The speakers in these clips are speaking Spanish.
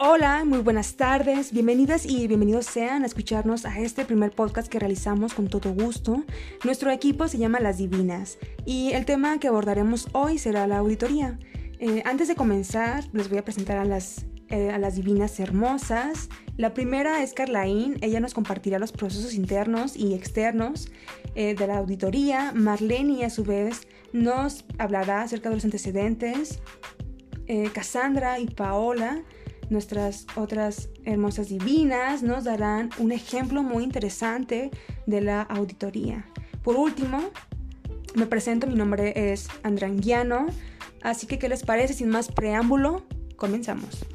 Hola, muy buenas tardes, bienvenidas y bienvenidos sean a escucharnos a este primer podcast que realizamos con todo gusto. Nuestro equipo se llama Las Divinas y el tema que abordaremos hoy será la auditoría. Eh, antes de comenzar, les voy a presentar a las, eh, a las divinas hermosas. La primera es Carlaín, ella nos compartirá los procesos internos y externos eh, de la auditoría. Marlene, a su vez, nos hablará acerca de los antecedentes. Cassandra y Paola nuestras otras hermosas divinas nos darán un ejemplo muy interesante de la auditoría. Por último, me presento, mi nombre es Andranguiano, así que ¿qué les parece? Sin más preámbulo, comenzamos.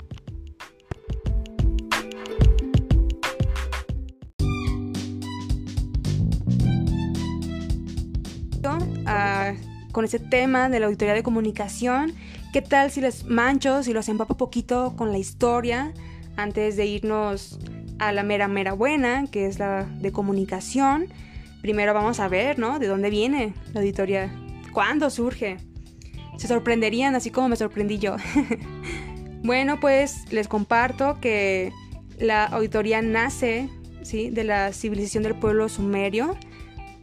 Ah, con ese tema de la auditoría de comunicación ¿Qué tal si les mancho, si los empapo poquito con la historia antes de irnos a la mera mera buena, que es la de comunicación? Primero vamos a ver, ¿no? ¿De dónde viene la auditoría? ¿Cuándo surge? Se sorprenderían así como me sorprendí yo. bueno, pues les comparto que la auditoría nace, ¿sí? De la civilización del pueblo sumerio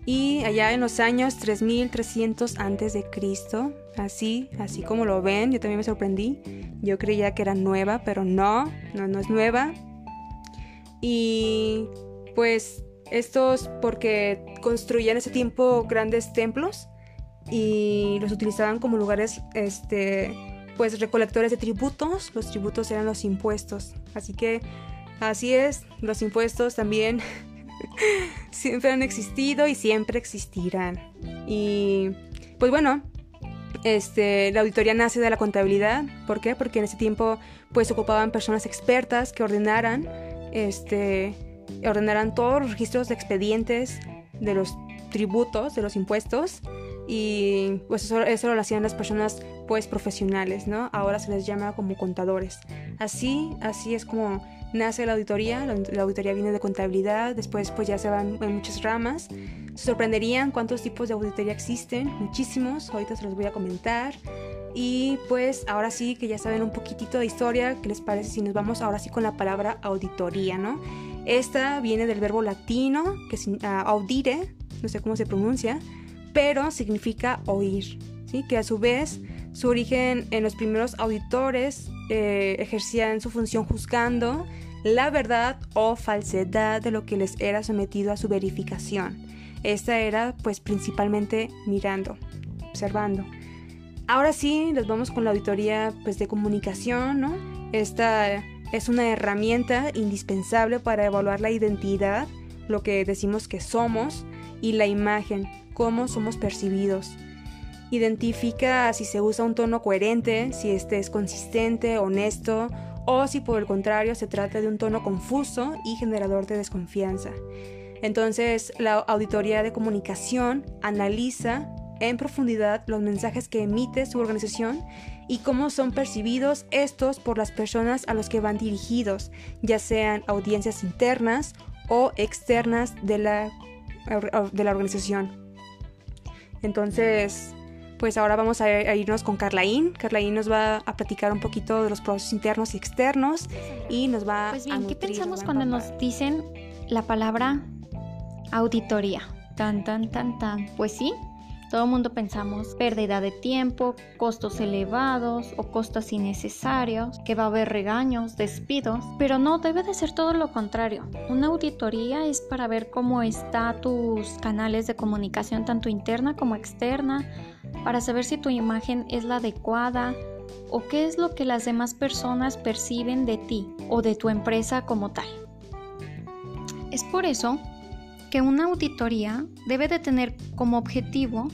y allá en los años 3300 antes de Cristo, así, así como lo ven, yo también me sorprendí. Yo creía que era nueva, pero no, no, no es nueva. Y pues estos porque construían ese tiempo grandes templos y los utilizaban como lugares este pues recolectores de tributos, los tributos eran los impuestos. Así que así es, los impuestos también siempre han existido y siempre existirán. Y pues bueno, este, la auditoría nace de la contabilidad. ¿Por qué? Porque en ese tiempo pues ocupaban personas expertas que ordenaran, este, ordenaran todos los registros de expedientes de los tributos, de los impuestos. Y pues eso, eso lo hacían las personas pues profesionales, ¿no? Ahora se les llama como contadores. Así, así es como nace la auditoría, la, auditoría viene de contabilidad, después pues ya se van en muchas ramas. Se sorprenderían cuántos tipos de auditoría existen, muchísimos, ahorita se los voy a comentar. Y pues ahora sí que ya saben un poquitito de historia, ¿qué les parece si nos vamos ahora sí con la palabra auditoría, ¿no? Esta viene del verbo latino, que es ah, audire, no sé cómo se pronuncia, pero significa oír, ¿sí? Que a su vez su origen en los primeros auditores eh, ejercían su función juzgando la verdad o falsedad de lo que les era sometido a su verificación. Esta era pues principalmente mirando, observando. Ahora sí, nos vamos con la auditoría pues de comunicación, ¿no? Esta es una herramienta indispensable para evaluar la identidad, lo que decimos que somos, y la imagen, cómo somos percibidos. Identifica si se usa un tono coherente, si este es consistente, honesto, o si por el contrario se trata de un tono confuso y generador de desconfianza. Entonces, la auditoría de comunicación analiza en profundidad los mensajes que emite su organización y cómo son percibidos estos por las personas a los que van dirigidos, ya sean audiencias internas o externas de la, de la organización. Entonces, pues ahora vamos a, irnos con Carlaín. Carlaín nos va a platicar un poquito de los procesos internos y externos y nos va pues bien, ¿qué pensamos cuando nos dicen la palabra auditoría? Tan, tan, tan, tan. Pues sí, todo el mundo pensamos pérdida de tiempo, costos elevados o costos innecesarios, que va a haber regaños, despidos, pero no debe de ser todo lo contrario. Una auditoría es para ver cómo están tus canales de comunicación tanto interna como externa, para saber si tu imagen es la adecuada o qué es lo que las demás personas perciben de ti o de tu empresa como tal. Es por eso que una auditoría debe de tener como objetivo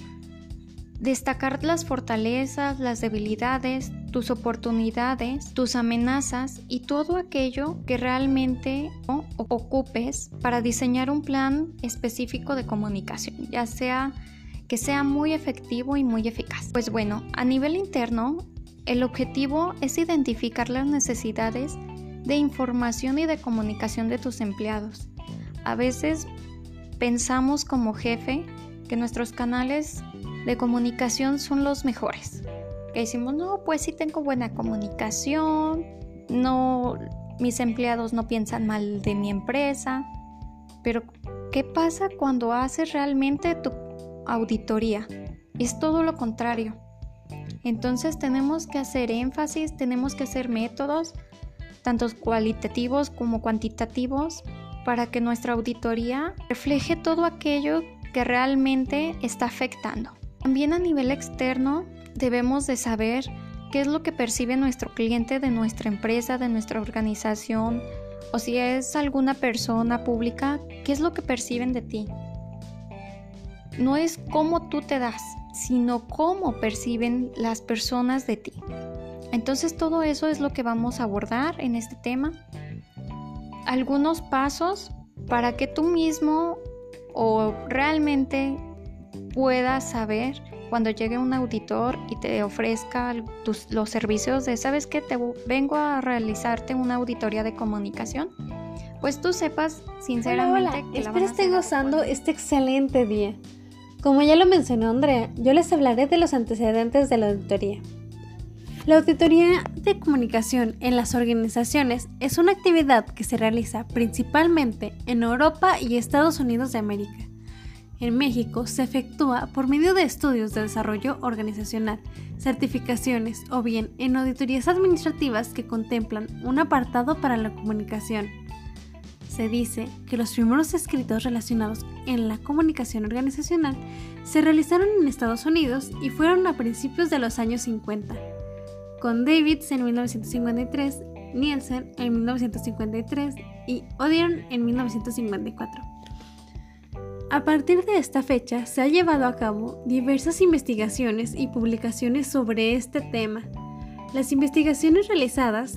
destacar las fortalezas, las debilidades, tus oportunidades, tus amenazas y todo aquello que realmente ocupes para diseñar un plan específico de comunicación, ya sea que sea muy efectivo y muy eficaz. Pues bueno, a nivel interno, el objetivo es identificar las necesidades de información y de comunicación de tus empleados. A veces pensamos como jefe que nuestros canales de comunicación son los mejores. Que decimos, no, pues sí tengo buena comunicación, no, mis empleados no piensan mal de mi empresa, pero ¿qué pasa cuando haces realmente tu auditoría? Es todo lo contrario. Entonces tenemos que hacer énfasis, tenemos que hacer métodos, tanto cualitativos como cuantitativos, para que nuestra auditoría refleje todo aquello que realmente está afectando. También a nivel externo debemos de saber qué es lo que percibe nuestro cliente de nuestra empresa, de nuestra organización, o si es alguna persona pública, qué es lo que perciben de ti. No es cómo tú te das, sino cómo perciben las personas de ti. Entonces todo eso es lo que vamos a abordar en este tema. Algunos pasos para que tú mismo o realmente puedas saber cuando llegue un auditor y te ofrezca los servicios de, ¿sabes qué? Te vengo a realizarte una auditoría de comunicación. Pues tú sepas sinceramente que Espero esté gozando este excelente día. Como ya lo mencionó Andrea, yo les hablaré de los antecedentes de la auditoría. La auditoría de comunicación en las organizaciones es una actividad que se realiza principalmente en Europa y Estados Unidos de América. En México se efectúa por medio de estudios de desarrollo organizacional, certificaciones o bien en auditorías administrativas que contemplan un apartado para la comunicación se dice que los primeros escritos relacionados en la comunicación organizacional se realizaron en Estados Unidos y fueron a principios de los años 50, con Davids en 1953, Nielsen en 1953 y Odion en 1954. A partir de esta fecha se han llevado a cabo diversas investigaciones y publicaciones sobre este tema. Las investigaciones realizadas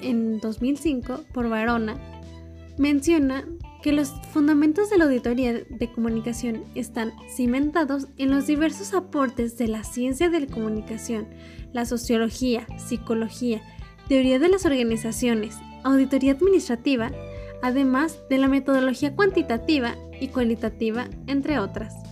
en 2005 por Varona menciona que los fundamentos de la auditoría de comunicación están cimentados en los diversos aportes de la ciencia de la comunicación, la sociología, psicología, teoría de las organizaciones, auditoría administrativa, además de la metodología cuantitativa y cualitativa, entre otras.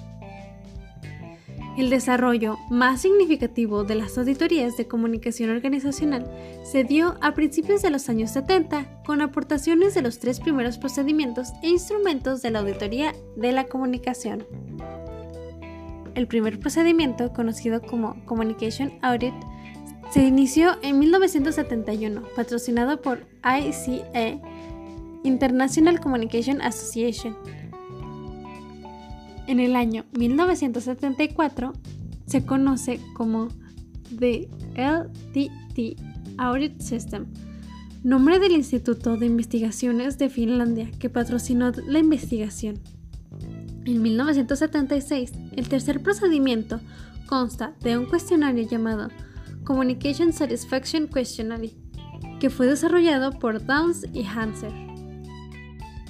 El desarrollo más significativo de las auditorías de comunicación organizacional se dio a principios de los años 70 con aportaciones de los tres primeros procedimientos e instrumentos de la auditoría de la comunicación. El primer procedimiento, conocido como Communication Audit, se inició en 1971, patrocinado por ICA, International Communication Association, en el año 1974 se conoce como The LTT Audit System, nombre del Instituto de Investigaciones de Finlandia que patrocinó la investigación. En 1976, el tercer procedimiento consta de un cuestionario llamado Communication Satisfaction Questionnaire, que fue desarrollado por Downs y Hanser.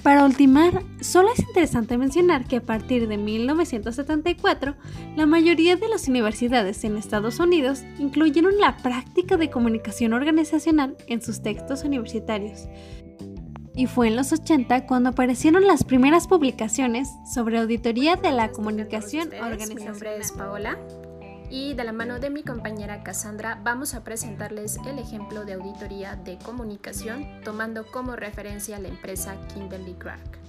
Para ultimar, solo es interesante mencionar que a partir de 1974, la mayoría de las universidades en Estados Unidos incluyeron la práctica de comunicación organizacional en sus textos universitarios. Y fue en los 80 cuando aparecieron las primeras publicaciones sobre auditoría de la comunicación organizacional. Mi nombre es Paola y de la mano de mi compañera Cassandra vamos a presentarles el ejemplo de auditoría de comunicación tomando como referencia la empresa Kimberly Clark.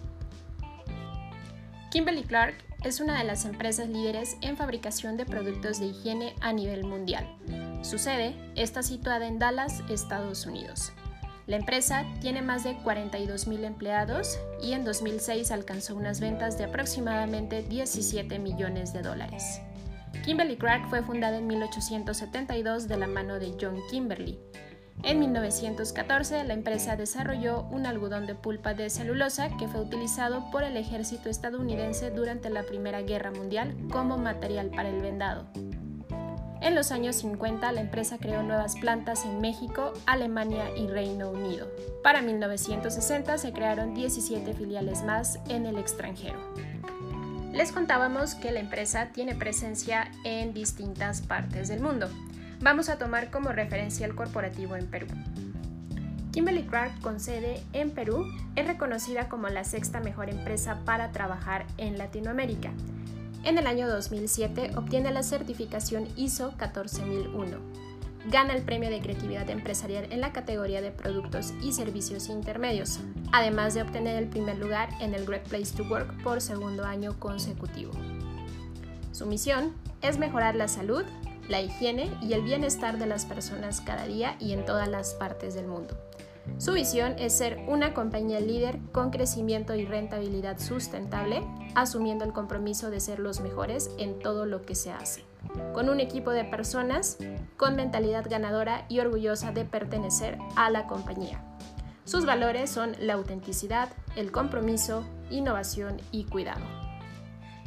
Kimberly Clark es una de las empresas líderes en fabricación de productos de higiene a nivel mundial. Su sede está situada en Dallas, Estados Unidos. La empresa tiene más de 42.000 empleados y en 2006 alcanzó unas ventas de aproximadamente 17 millones de dólares. Kimberly Clark fue fundada en 1872 de la mano de John Kimberly. En 1914, la empresa desarrolló un algodón de pulpa de celulosa que fue utilizado por el ejército estadounidense durante la Primera Guerra Mundial como material para el vendado. En los años 50, la empresa creó nuevas plantas en México, Alemania y Reino Unido. Para 1960 se crearon 17 filiales más en el extranjero. Les contábamos que la empresa tiene presencia en distintas partes del mundo. Vamos a tomar como referencia el corporativo en Perú. Kimberly Clark, con sede en Perú, es reconocida como la sexta mejor empresa para trabajar en Latinoamérica. En el año 2007 obtiene la certificación ISO 14001. Gana el premio de creatividad empresarial en la categoría de productos y servicios intermedios, además de obtener el primer lugar en el Great Place to Work por segundo año consecutivo. Su misión es mejorar la salud, la higiene y el bienestar de las personas cada día y en todas las partes del mundo. Su visión es ser una compañía líder con crecimiento y rentabilidad sustentable, asumiendo el compromiso de ser los mejores en todo lo que se hace, con un equipo de personas con mentalidad ganadora y orgullosa de pertenecer a la compañía. Sus valores son la autenticidad, el compromiso, innovación y cuidado.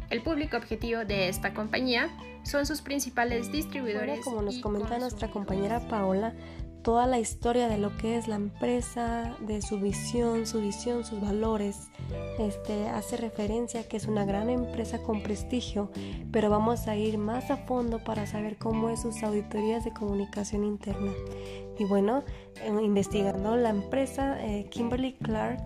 El público objetivo de esta compañía son sus principales distribuidores. como nos comenta nuestra compañera Paola, toda la historia de lo que es la empresa, de su visión, su visión, sus valores. Este hace referencia a que es una gran empresa con prestigio, pero vamos a ir más a fondo para saber cómo es sus auditorías de comunicación interna. Y bueno, investigando la empresa eh, Kimberly Clark,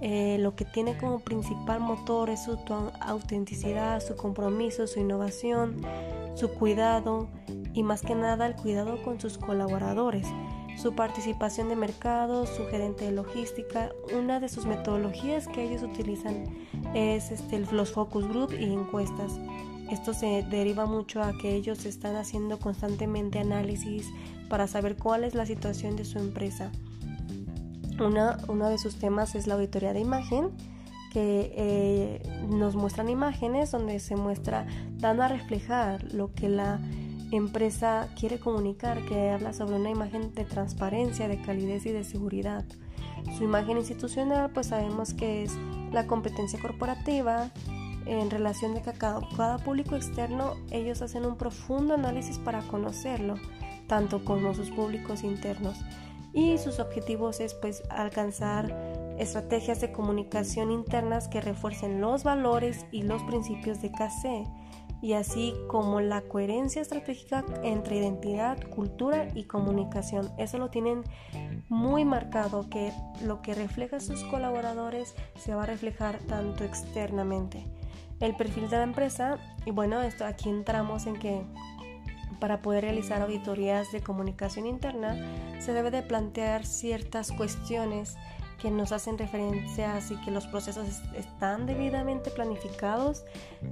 eh, lo que tiene como principal motor es su autenticidad, su compromiso, su innovación, su cuidado y más que nada el cuidado con sus colaboradores su participación de mercado, su gerente de logística. Una de sus metodologías que ellos utilizan es este, los focus group y encuestas. Esto se deriva mucho a que ellos están haciendo constantemente análisis para saber cuál es la situación de su empresa. Una, uno de sus temas es la auditoría de imagen, que eh, nos muestran imágenes donde se muestra dando a reflejar lo que la empresa quiere comunicar, que habla sobre una imagen de transparencia, de calidez y de seguridad. Su imagen institucional, pues sabemos que es la competencia corporativa. En relación de que cada, público externo, ellos hacen un profundo análisis para conocerlo, tanto como sus públicos internos. Y sus objetivos es pues alcanzar estrategias de comunicación internas que refuercen los valores y los principios de KC y así como la coherencia estratégica entre identidad, cultura y comunicación. Eso lo tienen muy marcado, que lo que refleja sus colaboradores se va a reflejar tanto externamente. El perfil de la empresa, y bueno, esto aquí entramos en que para poder realizar auditorías de comunicación interna se debe de plantear ciertas cuestiones que nos hacen referencia así que los procesos están debidamente planificados,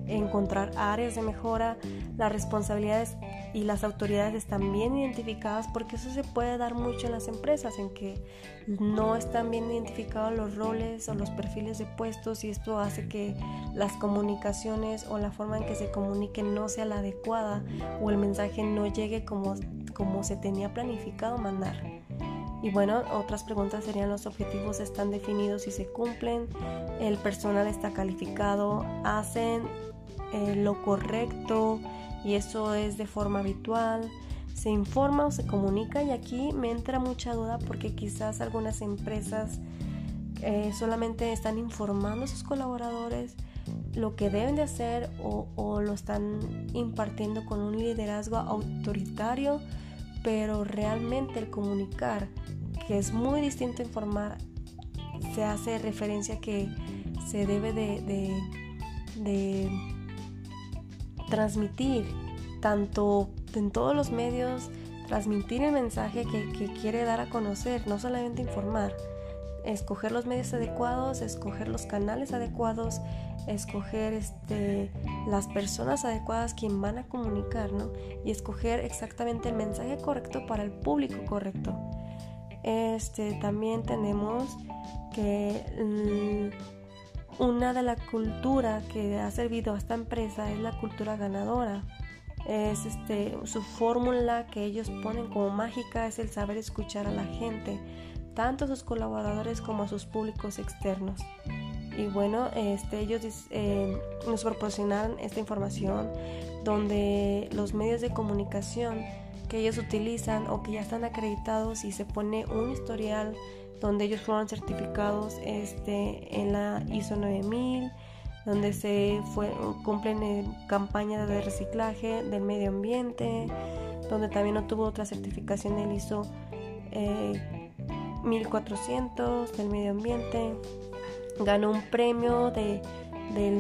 encontrar áreas de mejora, las responsabilidades y las autoridades están bien identificadas porque eso se puede dar mucho en las empresas en que no están bien identificados los roles o los perfiles de puestos y esto hace que las comunicaciones o la forma en que se comuniquen no sea la adecuada o el mensaje no llegue como, como se tenía planificado mandar. Y bueno, otras preguntas serían los objetivos están definidos y se cumplen, el personal está calificado, hacen eh, lo correcto y eso es de forma habitual, se informa o se comunica y aquí me entra mucha duda porque quizás algunas empresas eh, solamente están informando a sus colaboradores lo que deben de hacer o, o lo están impartiendo con un liderazgo autoritario pero realmente el comunicar, que es muy distinto a informar, se hace referencia que se debe de, transmitir tanto en todos los medios, transmitir el mensaje que, que quiere dar a conocer, no solamente informar escoger los medios adecuados, escoger los canales adecuados, escoger este, las personas adecuadas quien van a comunicar, ¿no? Y escoger exactamente el mensaje correcto para el público correcto. Este, también tenemos que mm, una de la cultura que ha servido a esta empresa es la cultura ganadora. Es este, su fórmula que ellos ponen como mágica es el saber escuchar a la gente tanto a sus colaboradores como a sus públicos externos. Y bueno, este, ellos eh, nos proporcionaron esta información donde los medios de comunicación que ellos utilizan o que ya están acreditados y se pone un historial donde ellos fueron certificados este, en la ISO 9000, donde se fue, cumplen campañas de reciclaje del medio ambiente, donde también obtuvo otra certificación del ISO eh, 1400 del medio ambiente. Ganó un premio de,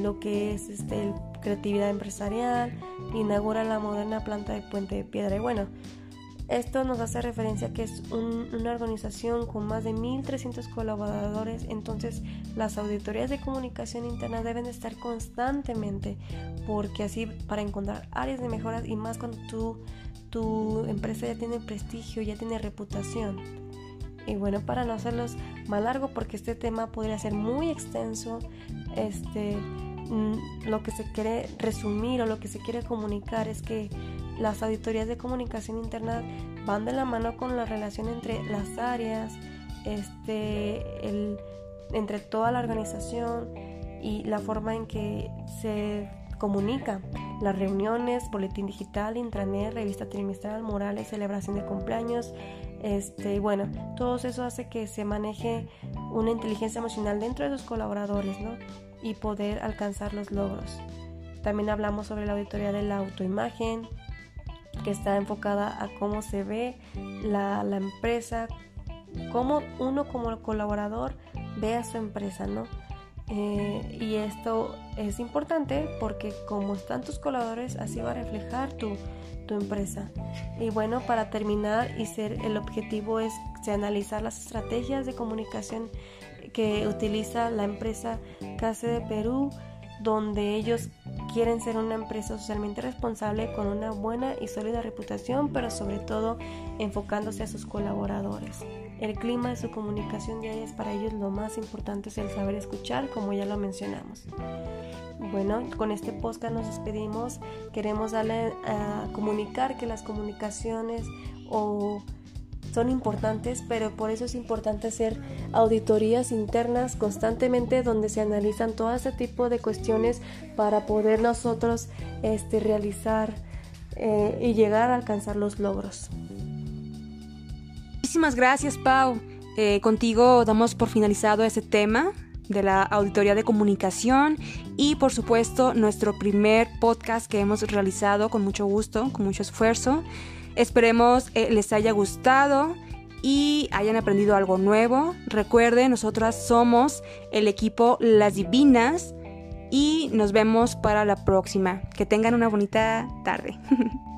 lo que es este, creatividad empresarial. Inaugura la moderna planta de Puente de Piedra. Y bueno, Esto nos hace referencia que es una organización con más de 1.300 colaboradores, entonces las auditorías de comunicación interna deben estar constantemente, porque así para encontrar áreas de mejoras y más cuando tu, tu empresa ya tiene prestigio, ya tiene reputación. Y bueno, para no hacerlos más largo, porque este tema podría ser muy extenso, este, mm, lo que se quiere resumir o lo que se quiere comunicar es que las auditorías de comunicación interna van de la mano con la relación entre las áreas, este, entre toda la organización y la forma en que se comunica. Las reuniones, boletín digital, intranet, revista trimestral, morales, celebración de cumpleaños, este, bueno, todo eso hace que se maneje una inteligencia emocional dentro de sus colaboradores, ¿no? Y poder alcanzar los logros. También hablamos sobre la auditoría de la autoimagen, que está enfocada a cómo se ve la, empresa, cómo uno como colaborador ve a su empresa, ¿no? Eh, y esto es importante porque como están tus colaboradores, así va a reflejar tu, tu empresa. Y bueno, para terminar y ser el objetivo es analizar las estrategias de comunicación que utiliza la empresa Case de Perú, donde ellos quieren ser una empresa socialmente responsable con una buena y sólida reputación, pero sobre todo enfocándose a sus colaboradores. El clima de su comunicación diaria es para ellos lo más importante es el saber escuchar, como ya lo mencionamos. Bueno, con este podcast nos despedimos. Queremos darle a comunicar que las comunicaciones o son importantes, pero por eso es importante hacer auditorías internas constantemente donde se analizan todo este tipo de cuestiones para poder nosotros este, realizar eh, y llegar a alcanzar los logros. Muchísimas gracias, Pau. Eh, contigo damos por finalizado este tema de la auditoría de comunicación y por supuesto nuestro primer podcast que hemos realizado con mucho gusto, con mucho esfuerzo. Esperemos eh, les haya gustado y hayan aprendido algo nuevo. Recuerden, nosotras somos el equipo Las Divinas y nos vemos para la próxima. Que tengan una bonita tarde.